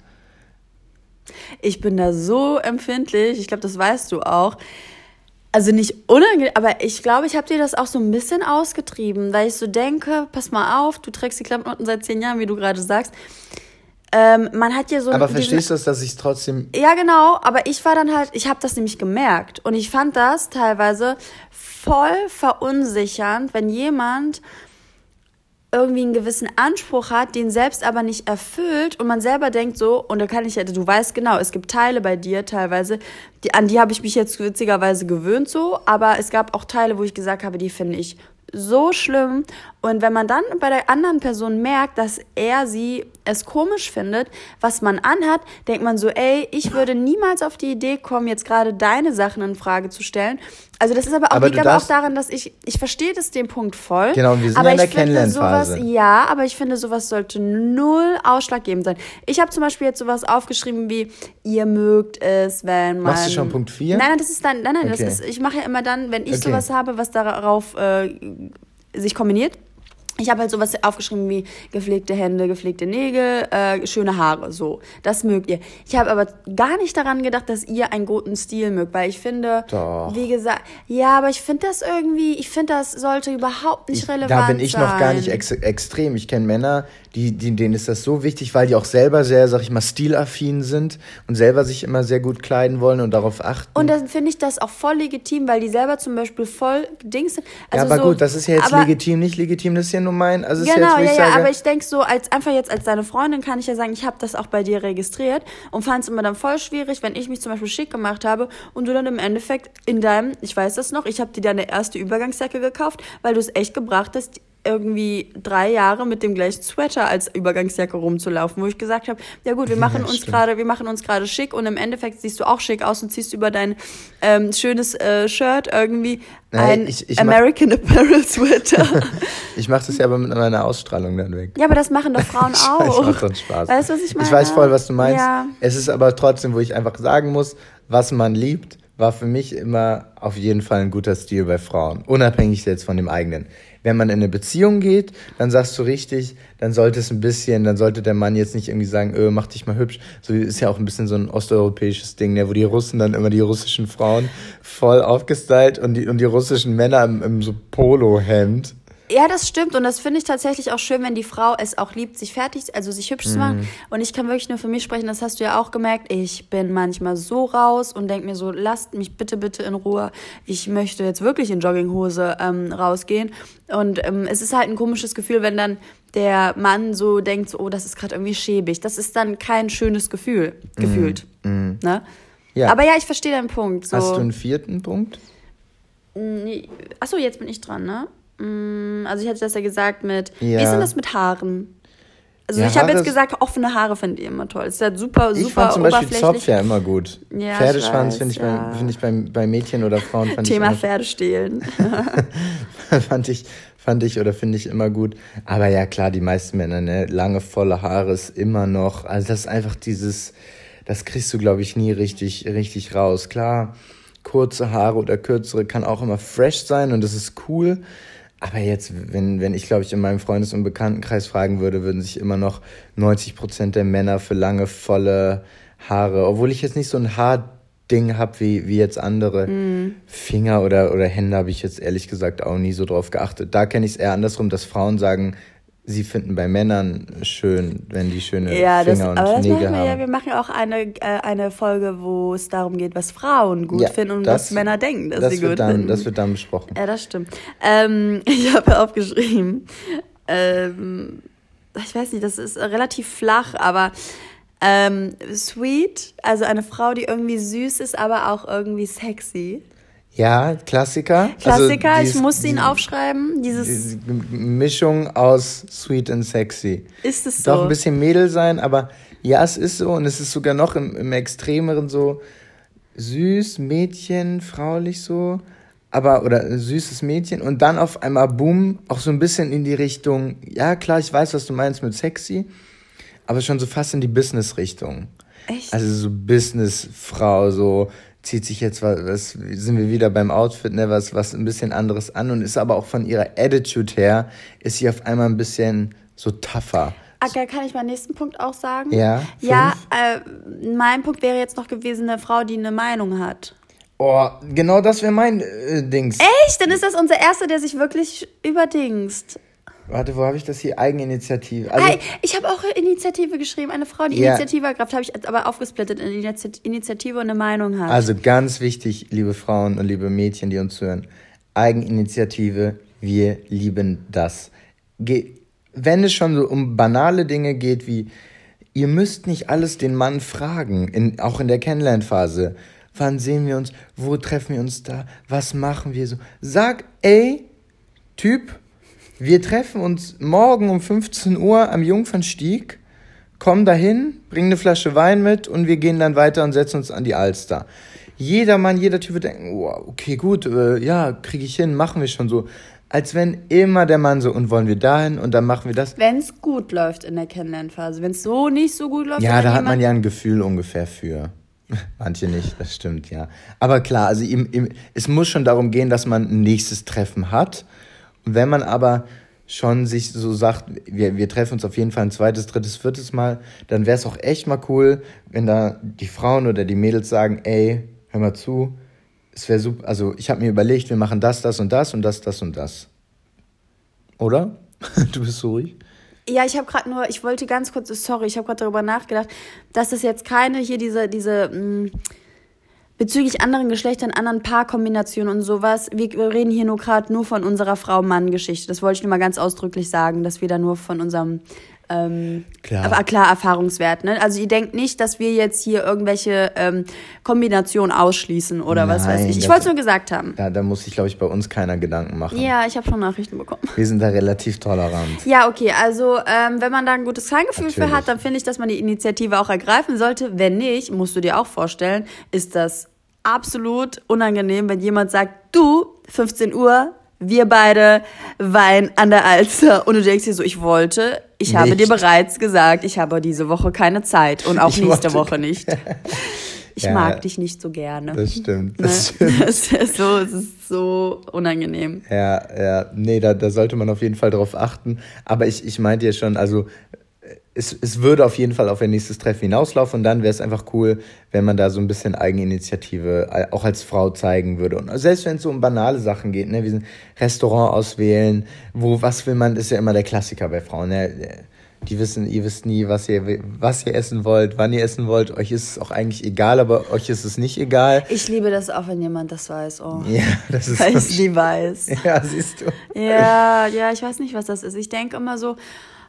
Ich bin da so empfindlich, ich glaube, das weißt du auch. Also nicht unangenehm, aber ich glaube, ich habe dir das auch so ein bisschen ausgetrieben, weil ich so denke, pass mal auf, du trägst die Klamotten seit zehn Jahren, wie du gerade sagst. Ähm, man hat ja so. Aber verstehst du das, dass ich es trotzdem. Ja, genau, aber ich war dann halt, ich habe das nämlich gemerkt und ich fand das teilweise voll verunsichernd, wenn jemand irgendwie einen gewissen Anspruch hat, den selbst aber nicht erfüllt und man selber denkt so, und da kann ich ja, du weißt genau, es gibt Teile bei dir teilweise, die, an die habe ich mich jetzt witzigerweise gewöhnt so, aber es gab auch Teile, wo ich gesagt habe, die finde ich so schlimm. Und wenn man dann bei der anderen Person merkt, dass er sie es komisch findet, was man anhat, denkt man so, ey, ich würde niemals auf die Idee kommen, jetzt gerade deine Sachen in Frage zu stellen. Also das ist aber auch, aber liegt aber auch daran, dass ich, ich verstehe das den Punkt voll. Genau, wir sind aber in der Kennenlernphase. Ja, aber ich finde, sowas sollte null ausschlaggebend sein. Ich habe zum Beispiel jetzt sowas aufgeschrieben wie, ihr mögt es, wenn man... Machst du schon Punkt 4? Nein, nein, das ist dann, nein, nein, okay. das ist, ich mache ja immer dann, wenn ich okay. sowas habe, was darauf äh, sich kombiniert, ich habe halt sowas aufgeschrieben wie gepflegte Hände, gepflegte Nägel, äh, schöne Haare, so. Das mögt ihr. Ich habe aber gar nicht daran gedacht, dass ihr einen guten Stil mögt, weil ich finde, Doch. wie gesagt, ja, aber ich finde das irgendwie, ich finde, das sollte überhaupt nicht ich, relevant sein. Da bin ich sein. noch gar nicht ex extrem. Ich kenne Männer, die, die, denen ist das so wichtig, weil die auch selber sehr, sag ich mal, stilaffin sind und selber sich immer sehr gut kleiden wollen und darauf achten. Und dann finde ich das auch voll legitim, weil die selber zum Beispiel voll Dings sind. Also ja, aber so, gut, das ist ja jetzt legitim, nicht legitim, das ist ja nur mein. Also genau, jetzt, ja, ja, aber ich denke so, als einfach jetzt als deine Freundin kann ich ja sagen, ich habe das auch bei dir registriert und fand es immer dann voll schwierig, wenn ich mich zum Beispiel schick gemacht habe und du dann im Endeffekt in deinem, ich weiß das noch, ich habe dir deine erste Übergangsjacke gekauft, weil du es echt gebracht hast, irgendwie drei Jahre mit dem gleichen Sweater als Übergangsjacke rumzulaufen, wo ich gesagt habe, ja gut, wir machen ja, uns gerade, wir machen uns gerade schick und im Endeffekt siehst du auch schick aus und ziehst über dein ähm, schönes äh, Shirt irgendwie ein ich, ich American mach, Apparel Sweater. ich mache das ja aber mit meiner Ausstrahlung dann weg. Ja, aber das machen doch Frauen auch. Ich macht schon Spaß. Weißt du, was ich meine? Ich weiß voll, was du meinst. Ja. Es ist aber trotzdem, wo ich einfach sagen muss, was man liebt, war für mich immer auf jeden Fall ein guter Stil bei Frauen, unabhängig jetzt von dem eigenen wenn man in eine Beziehung geht, dann sagst du richtig, dann sollte es ein bisschen, dann sollte der Mann jetzt nicht irgendwie sagen, öh, mach dich mal hübsch. So ist ja auch ein bisschen so ein osteuropäisches Ding, ne, wo die Russen dann immer die russischen Frauen voll aufgestylt und die, und die russischen Männer im, im so Polohemd. Ja, das stimmt und das finde ich tatsächlich auch schön, wenn die Frau es auch liebt, sich fertig, also sich hübsch zu machen. Mhm. Und ich kann wirklich nur für mich sprechen, das hast du ja auch gemerkt. Ich bin manchmal so raus und denke mir so, lasst mich bitte, bitte in Ruhe. Ich möchte jetzt wirklich in Jogginghose ähm, rausgehen. Und ähm, es ist halt ein komisches Gefühl, wenn dann der Mann so denkt, so, oh, das ist gerade irgendwie schäbig. Das ist dann kein schönes Gefühl, gefühlt. Mhm. Ne? Ja. Aber ja, ich verstehe deinen Punkt. So. Hast du einen vierten Punkt? Achso, jetzt bin ich dran, ne? Mm, also ich hatte das ja gesagt mit, ja. wie ist denn das mit Haaren? Also ja, ich habe jetzt gesagt, offene Haare finde ich immer toll. Es ist halt super, super Ich fand zum Beispiel Zopf ja immer gut. Ja, Pferdeschwanz finde ich, find ich, ja. bei, find ich bei, bei Mädchen oder Frauen fand Thema ich Pferdestehlen. fand ich, fand ich oder finde ich immer gut. Aber ja, klar, die meisten Männer, ne, lange, volle Haare ist immer noch, also das ist einfach dieses, das kriegst du, glaube ich, nie richtig, richtig raus. Klar, kurze Haare oder kürzere kann auch immer fresh sein und das ist cool. Aber jetzt, wenn, wenn ich, glaube ich, in meinem Freundes- und Bekanntenkreis fragen würde, würden sich immer noch 90 Prozent der Männer für lange, volle Haare, obwohl ich jetzt nicht so ein Haarding habe wie, wie jetzt andere mm. Finger oder, oder Hände, habe ich jetzt ehrlich gesagt auch nie so drauf geachtet. Da kenne ich es eher andersrum, dass Frauen sagen, sie finden bei Männern schön, wenn die schöne ja, Finger das, und aber Nägel haben. Wir, ja, wir machen auch eine, äh, eine Folge, wo es darum geht, was Frauen gut ja, finden und das, was Männer denken, dass das sie gut dann, finden. Das wird dann besprochen. Ja, das stimmt. Ähm, ich habe aufgeschrieben, ähm, ich weiß nicht, das ist relativ flach, aber ähm, sweet, also eine Frau, die irgendwie süß ist, aber auch irgendwie sexy. Ja, Klassiker. Klassiker, also ich musste ihn aufschreiben. Dieses die Mischung aus sweet und sexy. Ist es so? Doch ein bisschen Mädel sein, aber ja, es ist so und es ist sogar noch im, im Extremeren so süß, Mädchen, fraulich so, aber oder süßes Mädchen und dann auf einmal boom, auch so ein bisschen in die Richtung, ja klar, ich weiß, was du meinst mit sexy, aber schon so fast in die Business-Richtung. Echt? Also so Business-Frau, so zieht sich jetzt was, sind wir wieder beim Outfit, ne, was, was ein bisschen anderes an und ist aber auch von ihrer Attitude her, ist sie auf einmal ein bisschen so tougher. Okay, kann ich meinen nächsten Punkt auch sagen? Ja. Fünf? Ja, äh, mein Punkt wäre jetzt noch gewesen, eine Frau, die eine Meinung hat. Oh, genau das wäre mein äh, Dings. Echt? Dann ist das unser erster, der sich wirklich überdingst. Warte, wo habe ich das hier? Eigeninitiative. Also, Hey, ich habe auch Initiative geschrieben. Eine Frau, die Ja. Initiative ergreift, habe ich aber aufgesplittet in Initi- Initiative und eine Meinung hat. also ganz wichtig, liebe Frauen und liebe Mädchen, die uns hören. Eigeninitiative, wir lieben das. Ge wenn es schon so um banale Dinge geht wie, ihr müsst nicht alles den Mann fragen, in, auch in der Kennenlernphase. Wann sehen wir uns? Wo treffen wir uns da? Was machen wir so? Sag, ey, Typ, wir treffen uns morgen um 15 Uhr am Jungfernstieg, komm dahin, bring eine Flasche Wein mit und wir gehen dann weiter und setzen uns an die Alster. Jeder Mann, jeder Typ wird denken, oh, okay, gut, äh, ja, kriege ich hin, machen wir schon so. Als wenn immer der Mann so, und wollen wir dahin und dann machen wir das. Wenn es gut läuft in der Kennenlernphase. Wenn es so nicht so gut läuft, Ja, da hat man ja ein Gefühl ungefähr für. Manche nicht, das stimmt, ja. Aber klar, also ihm, ihm, es muss schon darum gehen, dass man ein nächstes Treffen hat. Wenn man aber schon sich so sagt, wir, wir treffen uns auf jeden Fall ein zweites, drittes, viertes Mal, dann wäre es auch echt mal cool, wenn da die Frauen oder die Mädels sagen, ey, hör mal zu, es wäre super, also ich habe mir überlegt, wir machen das, das und das und das, das und das. Oder? Du bist so ruhig. Ja, ich habe gerade nur, ich wollte ganz kurz, sorry, ich habe gerade darüber nachgedacht, dass es jetzt keine hier diese, diese mh, bezüglich anderen Geschlechtern, anderen Paarkombinationen und sowas. Wir reden hier nur gerade nur von unserer Frau-Mann-Geschichte. Das wollte ich nur mal ganz ausdrücklich sagen, dass wir da nur von unserem ähm, Klar. aber klar Erfahrungswert. Ne? Also ihr denkt nicht, dass wir jetzt hier irgendwelche ähm, Kombinationen ausschließen oder was weiß Nein, ich. Ich wollte es nur gesagt haben. Da, da muss sich, glaube ich, bei uns keiner Gedanken machen. Ja, ich habe schon Nachrichten bekommen. Wir sind da relativ tolerant. Ja, okay, also ähm, wenn man da ein gutes Feingefühl für Natürlich. hat, dann finde ich, dass man die Initiative auch ergreifen sollte. Wenn nicht, musst du dir auch vorstellen, ist das absolut unangenehm, wenn jemand sagt, du, 15 Uhr, wir beide Wein an der Alster. Und du denkst dir so, ich wollte, ich habe Nicht. dir bereits gesagt, ich habe diese Woche keine Zeit und auch Ich nächste Woche nicht. Ich Ja, mag dich nicht so gerne. Das stimmt. Ne? Das stimmt. Das ist so, es ist so unangenehm. Ja, ja, nee, da, da sollte man auf jeden Fall drauf achten. Aber ich, ich meinte ja schon, also es, es würde auf jeden Fall auf ein nächstes Treffen hinauslaufen und dann wäre es einfach cool, wenn man da so ein bisschen Eigeninitiative äh, auch als Frau zeigen würde. Und selbst wenn es so um banale Sachen geht, ne, wie ein Restaurant auswählen, wo, was will man, ist ja immer der Klassiker bei Frauen, ne? Die wissen, ihr wisst nie, was ihr, was ihr essen wollt, wann ihr essen wollt. Euch ist es auch eigentlich egal, aber euch ist es nicht egal. Ich liebe das auch, wenn jemand das weiß. Oh. Ja, das ist Weil ich die weiß. Ja, siehst du. Ja, ja, ich weiß nicht, was das ist. Ich denke immer so,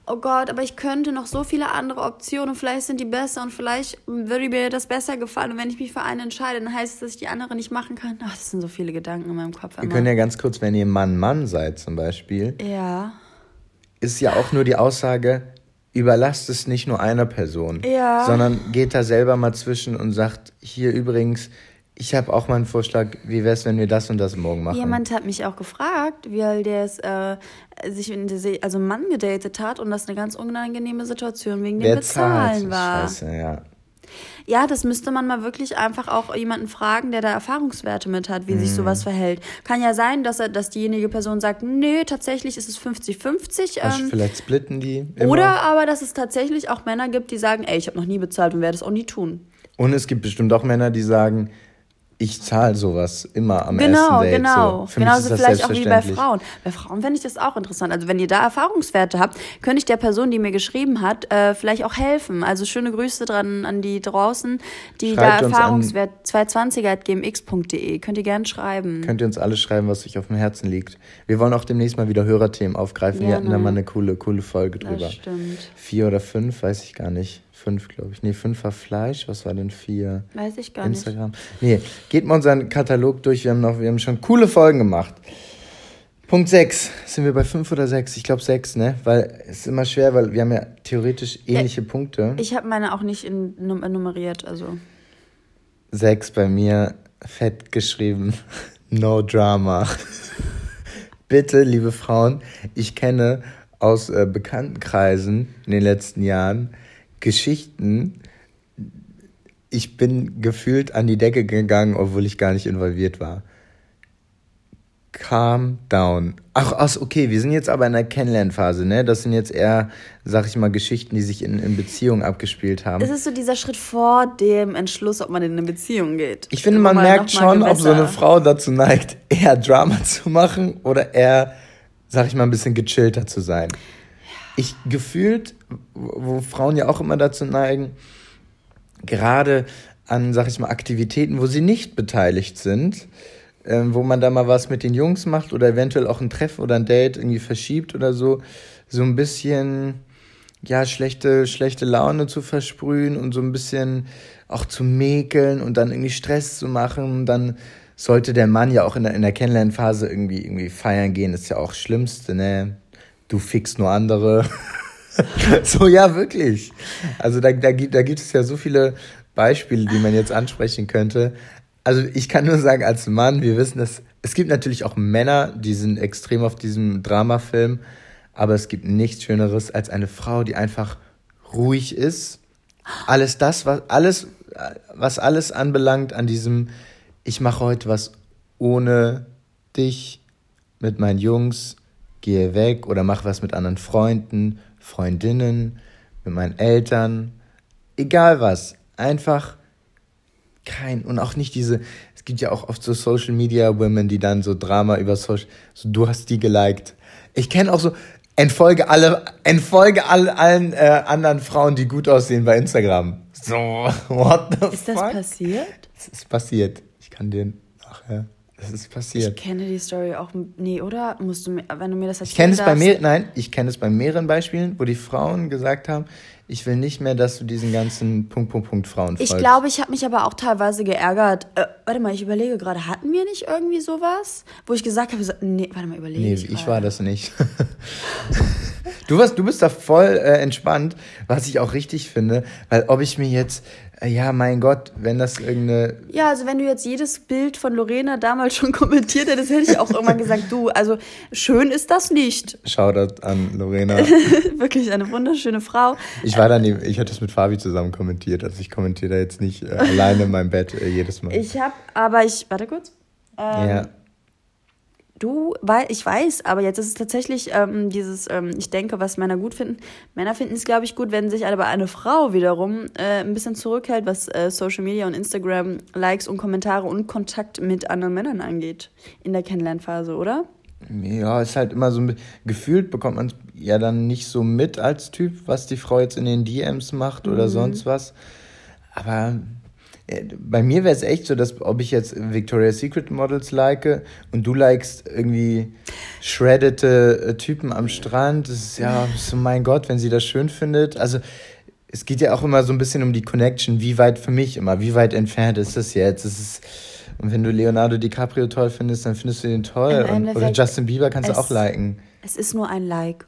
oh Gott, aber ich könnte noch so viele andere Optionen vielleicht sind die besser und vielleicht würde mir das besser gefallen. Und wenn ich mich für eine entscheide, dann heißt es, dass ich die andere nicht machen kann. Ach, das sind so viele Gedanken in meinem Kopf Wir immer. können ja ganz kurz, wenn ihr Mann-Mann seid zum Beispiel, ja. ist ja auch nur die Aussage, überlasst es nicht nur einer Person, Ja. sondern geht da selber mal zwischen und sagt, hier übrigens, ich habe auch mal einen Vorschlag, wie wär's, wenn wir das und das morgen machen? Jemand hat mich auch gefragt, er der es, äh, sich in diese, also einen Mann gedatet hat und das eine ganz unangenehme Situation wegen dem Wer Bezahlen zahlt? war. Scheiße, ja. Ja, das müsste man mal wirklich einfach auch jemanden fragen, der da Erfahrungswerte mit hat, wie sich Mhm. sowas verhält. Kann ja sein, dass er, dass diejenige Person sagt, nee, tatsächlich ist es 50-50. Also Ähm, vielleicht splitten die immer. oder aber, dass es tatsächlich auch Männer gibt, die sagen, ey, ich habe noch nie bezahlt und werde es auch nie tun. Und es gibt bestimmt auch Männer, die sagen, ich zahle sowas immer am Genau, ersten Date. genau. So. Für mich Genauso vielleicht auch wie bei. Frauen. Bei Frauen fände ich das auch interessant. Also wenn ihr da Erfahrungswerte habt, könnte ich der Person, die mir geschrieben hat, äh, vielleicht auch helfen. Also schöne Grüße dran an die draußen, die Schreibt da Erfahrungswert 220.gmx.de. Könnt ihr gerne schreiben. Könnt ihr uns alles schreiben, was euch auf dem Herzen liegt. Wir wollen auch demnächst mal wieder Hörerthemen aufgreifen. Wir hatten da Gerne. mal eine coole, coole Folge drüber. Das stimmt. Vier oder fünf, weiß ich gar nicht. Fünf, glaube ich. Nee, fünf war Fleisch. Was war denn vier? Weiß ich gar nicht. Instagram. Nee, geht mal unseren Katalog durch. Wir haben noch, wir haben schon coole Folgen gemacht. Punkt 6. Sind wir bei fünf oder sechs? Ich glaube sechs, ne? Weil es ist immer schwer, weil wir haben ja theoretisch ähnliche Punkte. Ich habe meine auch nicht in, num nummeriert, also. Sechs bei mir fett geschrieben. No drama. Bitte, liebe Frauen, ich kenne aus äh, Bekanntenkreisen in den letzten Jahren Geschichten. Ich bin gefühlt an die Decke gegangen, obwohl ich gar nicht involviert war. calm down. Ach, ach, okay, wir sind jetzt aber in der Kennenlernphase, ne? Das sind jetzt eher, sag ich mal, Geschichten, die sich in, in Beziehungen abgespielt haben. Es ist so dieser Schritt vor dem Entschluss, ob man in eine Beziehung geht. Ich finde, man merkt schon, ob so eine Frau dazu neigt, eher Drama zu machen oder eher, sag ich mal, ein bisschen gechillter zu sein. Ich gefühlt, wo Frauen ja auch immer dazu neigen, gerade an, sag ich mal, Aktivitäten, wo sie nicht beteiligt sind, ähm, wo man da mal was mit den Jungs macht oder eventuell auch ein Treffen oder ein Date irgendwie verschiebt oder so, so ein bisschen, ja, schlechte, schlechte Laune zu versprühen und so ein bisschen auch zu mäkeln und dann irgendwie Stress zu machen, dann sollte der Mann ja auch in der, in der Kennenlernphase irgendwie, irgendwie feiern gehen, ist ja auch das Schlimmste, ne? Du fixst nur andere. so, ja, wirklich. Also da, da, da gibt es ja so viele Beispiele, die man jetzt ansprechen könnte. Also ich kann nur sagen, als Mann, wir wissen, dass es gibt natürlich auch Männer, die sind extrem auf diesem Dramafilm, aber es gibt nichts Schöneres als eine Frau, die einfach ruhig ist. Alles das, was alles, was alles anbelangt an diesem, ich mache heute was ohne dich mit meinen Jungs, gehe weg oder mache was mit anderen Freunden, Freundinnen, mit meinen Eltern, egal was, einfach kein und auch nicht diese es gibt ja auch oft so Social Media Women, die dann so Drama über Social so du hast die geliked. Ich kenne auch so entfolge alle entfolge all, allen äh, anderen Frauen, die gut aussehen bei Instagram. So what the Ist das passiert? Es ist passiert. Ich kann dir nachher das ist passiert. Ich kenne die Story auch. Nee, oder? Musst du mir, wenn du mir das erzählst. Ich kenne es bei mehr, nein, ich kenne es bei mehreren Beispielen, wo die Frauen gesagt haben, ich will nicht mehr, dass du diesen ganzen Punkt, Punkt, Punkt Frauen folgst. Ich glaube, ich habe mich aber auch teilweise geärgert. Äh, warte mal, ich überlege gerade, hatten wir nicht irgendwie sowas? Wo ich gesagt habe, nee, warte mal, überlege nee, ich. Nee, ich war das nicht. du, warst, du bist da voll äh, entspannt, was ich auch richtig finde, weil ob ich mir jetzt ja, mein Gott, wenn das irgendeine. Ja, also wenn du jetzt jedes Bild von Lorena damals schon kommentiert hättest, hätte ich auch irgendwann gesagt, du, also schön ist das nicht. Shoutout an Lorena. Wirklich eine wunderschöne Frau. Ich war dann, ich hatte das mit Fabi zusammen kommentiert, also ich kommentiere da jetzt nicht äh, alleine in meinem Bett äh, jedes Mal. Ich habe, aber ich, warte kurz. Ähm, ja du, weil ich weiß, aber jetzt ist es tatsächlich ähm, dieses, ähm, ich denke, was Männer gut finden. Männer finden es, glaube ich, gut, wenn sich aber eine Frau wiederum äh, ein bisschen zurückhält, was äh, Social Media und Instagram, Likes und Kommentare und Kontakt mit anderen Männern angeht in der Kennenlernphase, oder? Ja, ist halt immer so gefühlt bekommt man ja dann nicht so mit als Typ, was die Frau jetzt in den DMs macht oder mhm. sonst was. Aber bei mir wäre es echt so, dass ob ich jetzt Victoria's Secret Models like und du likest irgendwie shreddete äh, Typen am Strand, das ist ja so mein Gott, wenn sie das schön findet. Also es geht ja auch immer so ein bisschen um die Connection, wie weit für mich immer, wie weit entfernt ist das jetzt? Das ist, und wenn du Leonardo DiCaprio toll findest, dann findest du den toll. Und, oder Justin Bieber kannst du auch liken. Es ist nur ein Like.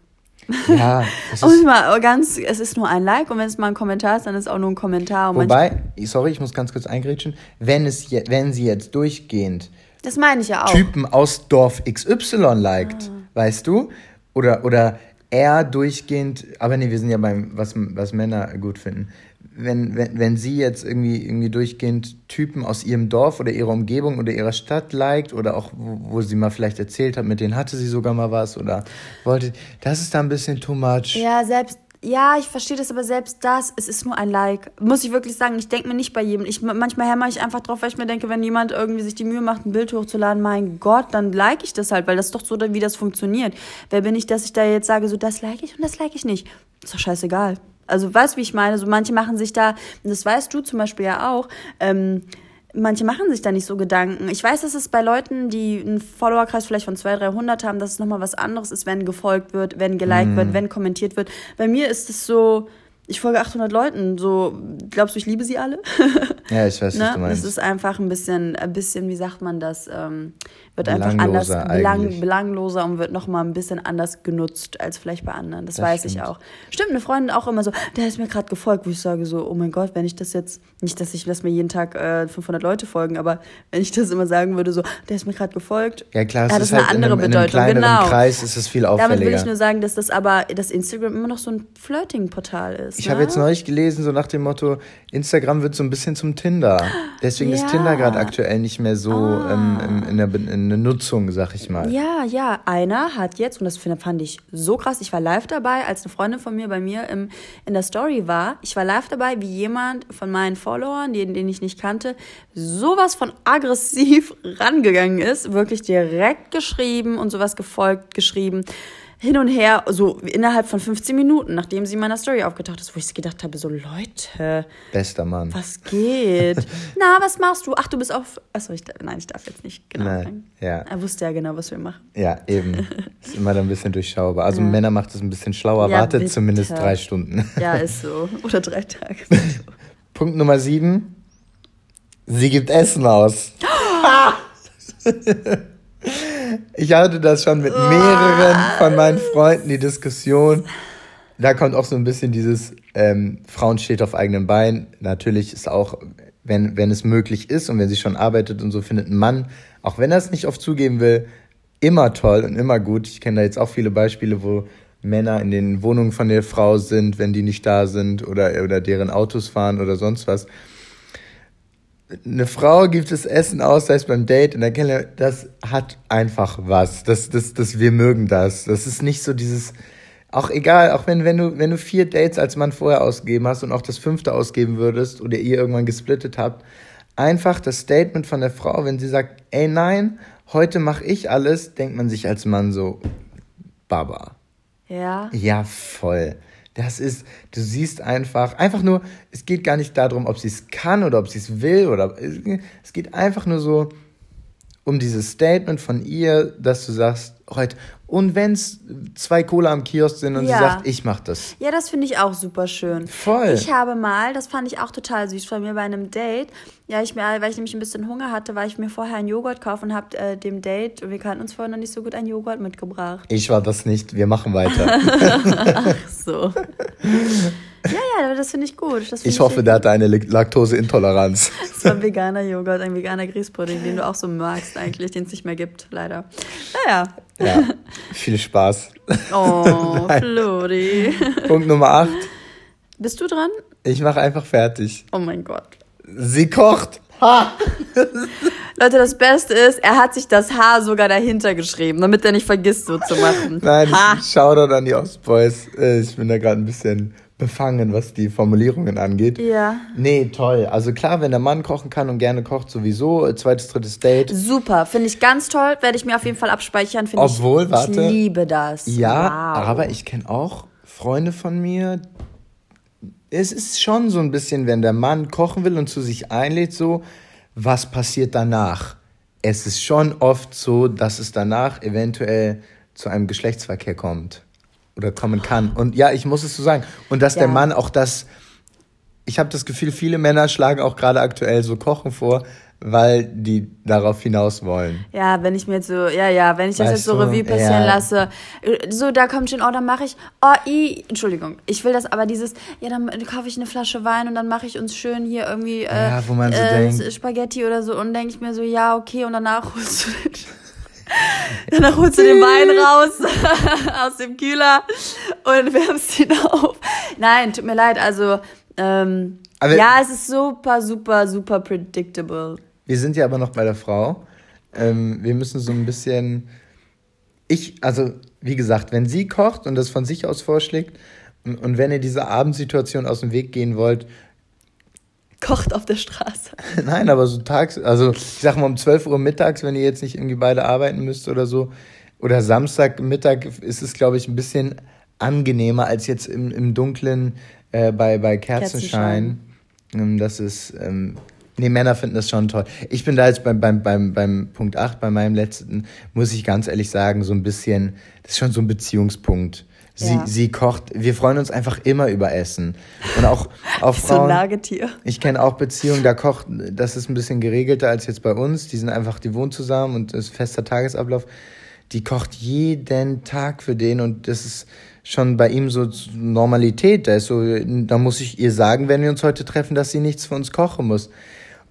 Ja. Es ist, mal ganz, es ist nur ein Like und wenn es mal ein Kommentar ist, dann ist es auch nur ein Kommentar. Wobei, sorry, ich muss ganz kurz eingrätschen, wenn, es je, wenn sie jetzt durchgehend das meine ich ja auch. Typen aus Dorf XY liked, ah. weißt du? Oder, oder er durchgehend, aber nee, wir sind ja beim, was, was Männer gut finden wenn, wenn, wenn sie jetzt irgendwie, irgendwie durchgehend Typen aus ihrem Dorf oder ihrer Umgebung oder ihrer Stadt liked oder auch, wo, wo sie mal vielleicht erzählt hat, mit denen hatte sie sogar mal was oder wollte, das ist da ein bisschen too much. Ja, selbst, ja, ich verstehe das, aber selbst das, es ist nur ein Like. Muss ich wirklich sagen, ich denke mir nicht bei jedem. Ich, manchmal hämmer ich einfach drauf, weil ich mir denke, wenn jemand irgendwie sich die Mühe macht, ein Bild hochzuladen, mein Gott, dann like ich das halt, weil das ist doch so, wie das funktioniert. Wer bin ich, dass ich da jetzt sage, so das like ich und das like ich nicht? Ist doch scheißegal. Also weißt du, wie ich meine? So manche machen sich da, das weißt du zum Beispiel ja auch, ähm, manche machen sich da nicht so Gedanken. Ich weiß, dass es bei Leuten, die einen Followerkreis vielleicht von 200, 300 haben, dass es nochmal was anderes ist, wenn gefolgt wird, wenn geliked mm. wird, wenn kommentiert wird. Bei mir ist es so, ich folge 800 Leuten, so, glaubst du, ich liebe sie alle? ja, ich weiß, ne? was du meinst. Es ist einfach ein bisschen, ein bisschen, wie sagt man das, ähm, wird einfach anders, belang, belangloser und wird nochmal ein bisschen anders genutzt als vielleicht bei anderen. Das, das weiß stimmt. ich auch. Stimmt, eine Freundin auch immer so, der ist mir gerade gefolgt, wo ich sage so, oh mein Gott, wenn ich das jetzt, nicht, dass ich, lass mir jeden Tag äh, 500 Leute folgen, aber wenn ich das immer sagen würde, so, der ist mir gerade gefolgt. Ja klar, das ist halt eine andere in einem, Bedeutung. In einem genau. Kreis ist es viel auffälliger. Damit will ich nur sagen, dass das aber, dass Instagram immer noch so ein Flirting-Portal ist. Ich habe jetzt neulich gelesen, so nach dem Motto, Instagram wird so ein bisschen zum Tinder. Deswegen ja. ist Tinder gerade aktuell nicht mehr so ah. ähm, in, der, in der Nutzung, sag ich mal. Ja, ja. Einer hat jetzt, und das fand ich so krass, ich war live dabei, als eine Freundin von mir bei mir im, in der Story war. Ich war live dabei, wie jemand von meinen Followern, den, den ich nicht kannte, sowas von aggressiv rangegangen ist, wirklich direkt geschrieben und sowas gefolgt geschrieben hin und her, so innerhalb von 15 Minuten, nachdem sie in meiner Story aufgetaucht ist, wo ich gedacht habe, so Leute. Bester Mann. Was geht? Na, was machst du? Ach, du bist auf. Achso, ich, nein, ich darf jetzt nicht genau nein, sagen. Ja. Er wusste ja genau, was wir machen. Ja, eben. Ist immer dann ein bisschen durchschaubar. Also ja. Männer macht es ein bisschen schlauer, ja, wartet bitte. zumindest drei Stunden. Ja, ist so. Oder drei Tage. Punkt Nummer sieben. Sie gibt Essen aus. Ich hatte das schon mit mehreren von meinen Freunden, die Diskussion. Da kommt auch so ein bisschen dieses, ähm, Frauen steht auf eigenen Beinen. Natürlich ist auch, wenn, wenn es möglich ist und wenn sie schon arbeitet und so, findet ein Mann, auch wenn er es nicht oft zugeben will, immer toll und immer gut. Ich kenne da jetzt auch viele Beispiele, wo Männer in den Wohnungen von der Frau sind, wenn die nicht da sind oder, oder deren Autos fahren oder sonst was eine Frau gibt es Essen aus, sei es beim Date in der Kelle, das hat einfach was. Das, das, das, wir mögen das. Das ist nicht so dieses, auch egal, auch wenn, wenn du, wenn du vier Dates als Mann vorher ausgegeben hast und auch das fünfte ausgeben würdest oder ihr irgendwann gesplittet habt, einfach das Statement von der Frau, wenn sie sagt, ey nein, heute mache ich alles, denkt man sich als Mann so, Baba. Ja. Ja, voll. Das ist, du siehst einfach, einfach nur, es geht gar nicht darum, ob sie es kann oder ob sie es will oder es geht einfach nur so um dieses Statement von ihr, dass du sagst, heute, und wenn es zwei Cola am Kiosk sind und ja. sie sagt, ich mach das. Ja, das finde ich auch super schön. Voll. Ich habe mal, das fand ich auch total süß von mir bei einem Date. Ja, ich mir, weil ich nämlich ein bisschen Hunger hatte, war ich mir vorher einen Joghurt kaufen und habe äh, dem Date, und wir kannten uns vorher noch nicht so gut, einen Joghurt mitgebracht. Ich war das nicht, wir machen weiter. Ach so. Ja, ja, das finde ich gut. Find ich, ich hoffe, der hatte eine Laktoseintoleranz. Das war ein veganer Joghurt, ein veganer Grießpudding, den du auch so magst eigentlich, den es nicht mehr gibt, leider. Naja. Ja, viel Spaß. Oh, Flori. Punkt Nummer 8. Bist du dran? Ich mache einfach fertig. Oh mein Gott. Sie kocht. Ha! Leute, das Beste ist, er hat sich das Haar sogar dahinter geschrieben, damit er nicht vergisst, so zu machen. Nein, ha. Shoutout an die Ostboys. Äh, ich bin da gerade ein bisschen befangen, was die Formulierungen angeht. Ja. Nee, toll. Also klar, wenn der Mann kochen kann und gerne kocht, sowieso. Zweites, drittes Date. Super, finde ich ganz toll. Werde ich mir auf jeden Fall abspeichern. Find Obwohl, ich, warte. Ich liebe das. Ja, wow. aber ich kenne auch Freunde von mir. Es ist schon so ein bisschen, wenn der Mann kochen will und zu sich einlädt, so, was passiert danach? Es ist schon oft so, dass es danach eventuell zu einem Geschlechtsverkehr kommt oder kommen kann. Und ja, ich muss es so sagen. Und dass ja. der Mann auch das, ich habe das Gefühl, viele Männer schlagen auch gerade aktuell so Kochen vor, weil die darauf hinaus wollen. Ja, wenn ich mir jetzt so, ja, ja, wenn ich das weißt jetzt so Revue passieren ja. lasse, so, da kommt schon, oh, dann mache ich, oh, i, Entschuldigung, ich will das, aber dieses, ja, dann kaufe ich eine Flasche Wein und dann mache ich uns schön hier irgendwie äh, ja, wo man so äh, denkt. Spaghetti oder so und denke ich mir so, ja, okay, und danach holst du den Danach holst du den Wein raus aus dem Kühler und wärmst ihn auf. Nein, tut mir leid. Also, ähm, ja, es ist super, super, super predictable. Wir sind ja aber noch bei der Frau. Ähm, wir müssen so ein bisschen. Ich, also, wie gesagt, wenn sie kocht und das von sich aus vorschlägt und, und wenn ihr diese Abendsituation aus dem Weg gehen wollt, kocht auf der Straße. Nein, aber so tags, also ich sag mal um 12 Uhr mittags, wenn ihr jetzt nicht irgendwie beide arbeiten müsst oder so, oder Samstagmittag ist es, glaube ich, ein bisschen angenehmer als jetzt im, im Dunklen äh, bei, bei Kerzenschein. Kerzenschein. Ähm, das ist, ähm, nee, Männer finden das schon toll. Ich bin da jetzt beim, beim, beim, beim Punkt 8, bei meinem letzten, muss ich ganz ehrlich sagen, so ein bisschen, das ist schon so ein Beziehungspunkt. Sie, ja. sie kocht. Wir freuen uns einfach immer über Essen. Und auch auf Frauen. So ein Nagetier. Ich kenne auch Beziehungen, da kocht, das ist ein bisschen geregelter als jetzt bei uns. Die sind einfach, die wohnen zusammen und es ist fester Tagesablauf. Die kocht jeden Tag für den und das ist schon bei ihm so Normalität. Da ist so, da muss ich ihr sagen, wenn wir uns heute treffen, dass sie nichts für uns kochen muss.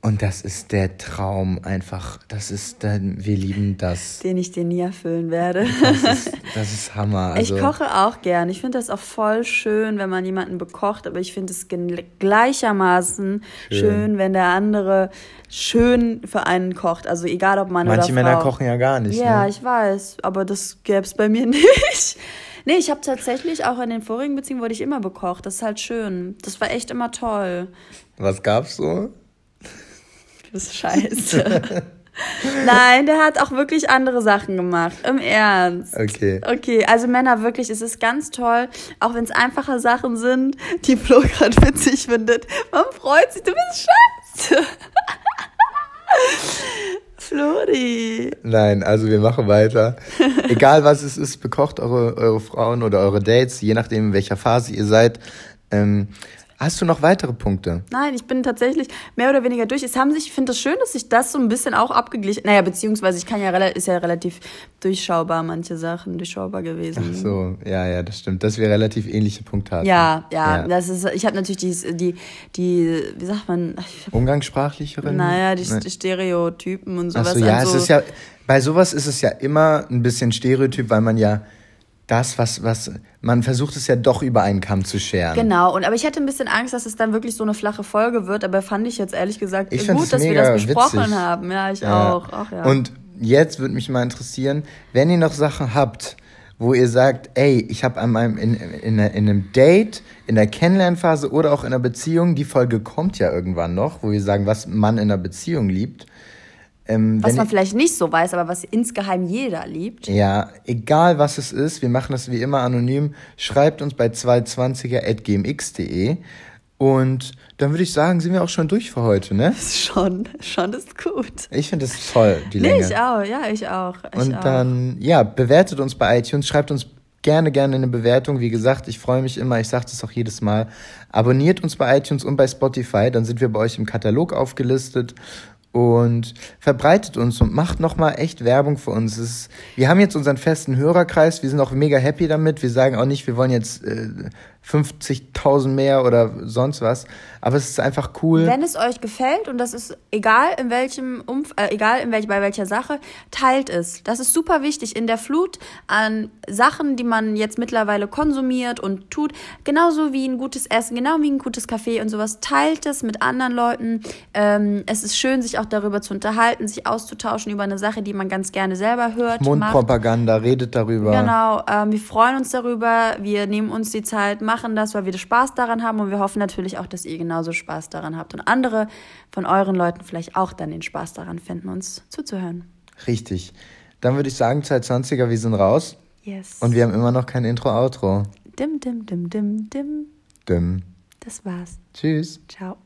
Und das ist der Traum einfach. Das ist, wir lieben das. Den ich dir nie erfüllen werde. Das ist, das ist Hammer. Also, ich koche auch gern. Ich finde das auch voll schön, wenn man jemanden bekocht, aber ich finde es gleichermaßen schön. schön. wenn der andere schön für einen kocht. Also egal, ob man Manche Männer kochen ja gar nicht. Ja, ne? ich weiß, aber das gäbe es bei mir nicht. Nee, ich habe tatsächlich auch in den vorigen Beziehungen wurde ich immer bekocht. Das ist halt schön. Das war echt immer toll. Was gab's so? Bist scheiße. Nein, der hat auch wirklich andere Sachen gemacht. Im Ernst. Okay. Okay, also Männer wirklich, es ist ganz toll, auch wenn es einfache Sachen sind, die Flo gerade witzig findet. Man freut sich, du bist scheiße. Flori. Nein, also wir machen weiter. Egal was es ist, bekocht eure, eure Frauen oder eure Dates, je nachdem in welcher Phase ihr seid. Ähm, Hast du noch weitere Punkte? Nein, ich bin tatsächlich mehr oder weniger durch. Es haben sich, ich finde es das schön, dass sich das so ein bisschen auch abgeglichen. Naja, beziehungsweise ich kann ja ist ja relativ durchschaubar, manche Sachen durchschaubar gewesen. Ach so, ja, ja, das stimmt. Dass wir relativ ähnliche Punkte hatten. Ja, ja, ja. das ist, ich habe natürlich die, die, die, wie sagt man? Umgangssprachlicherin? Naja, die Nein. Stereotypen und sowas. Ach so, ja, also, es ist ja, bei sowas ist es ja immer ein bisschen Stereotyp, weil man ja das, was, was, man versucht es ja doch über einen Kamm zu scheren. Genau, und aber ich hatte ein bisschen Angst, dass es dann wirklich so eine flache Folge wird, aber fand ich jetzt ehrlich gesagt ich gut, dass wir das besprochen witzig. haben. Ja, ich ja. auch. auch ja. Und jetzt würde mich mal interessieren, wenn ihr noch Sachen habt, wo ihr sagt, ey, ich habe an meinem in, in, in einem Date, in der Kennenlernphase oder auch in einer Beziehung, die Folge kommt ja irgendwann noch, wo wir sagen, was man in einer Beziehung liebt. Ähm, was man vielleicht nicht so weiß, aber was insgeheim jeder liebt. Ja, egal was es ist, wir machen das wie immer anonym. Schreibt uns bei 220er.gmx.de und dann würde ich sagen, sind wir auch schon durch für heute, ne? Schon, schon ist gut. Ich finde es toll, die nee, Länge. ich auch, ja, ich auch. Ich und auch. dann, ja, bewertet uns bei iTunes, schreibt uns gerne, gerne eine Bewertung. Wie gesagt, ich freue mich immer, ich sage das auch jedes Mal. Abonniert uns bei iTunes und bei Spotify, dann sind wir bei euch im Katalog aufgelistet und verbreitet uns und macht nochmal echt Werbung für uns. Ist, wir haben jetzt unseren festen Hörerkreis, wir sind auch mega happy damit. Wir sagen auch nicht, wir wollen jetzt äh, 50.000 mehr oder sonst was. Aber es ist einfach cool. Wenn es euch gefällt und das ist egal in welchem Umf äh, egal in welch, bei welcher Sache, teilt es. Das ist super wichtig in der Flut an Sachen, die man jetzt mittlerweile konsumiert und tut. Genauso wie ein gutes Essen, genau wie ein gutes Kaffee und sowas. Teilt es mit anderen Leuten. Ähm, es ist schön, sich auch darüber zu unterhalten, sich auszutauschen über eine Sache, die man ganz gerne selber hört. Mundpropaganda, macht. redet darüber. Genau. Ähm, wir freuen uns darüber. Wir nehmen uns die Zeit, machen machen das, weil wir Spaß daran haben und wir hoffen natürlich auch, dass ihr genauso Spaß daran habt und andere von euren Leuten vielleicht auch dann den Spaß daran finden, uns zuzuhören. Richtig. Dann würde ich sagen, Zeit 20er, wir sind raus. Yes. Und wir haben immer noch kein Intro-Outro. Dim, dim, dim, dim, dim. Dim. Das war's. Tschüss. Ciao.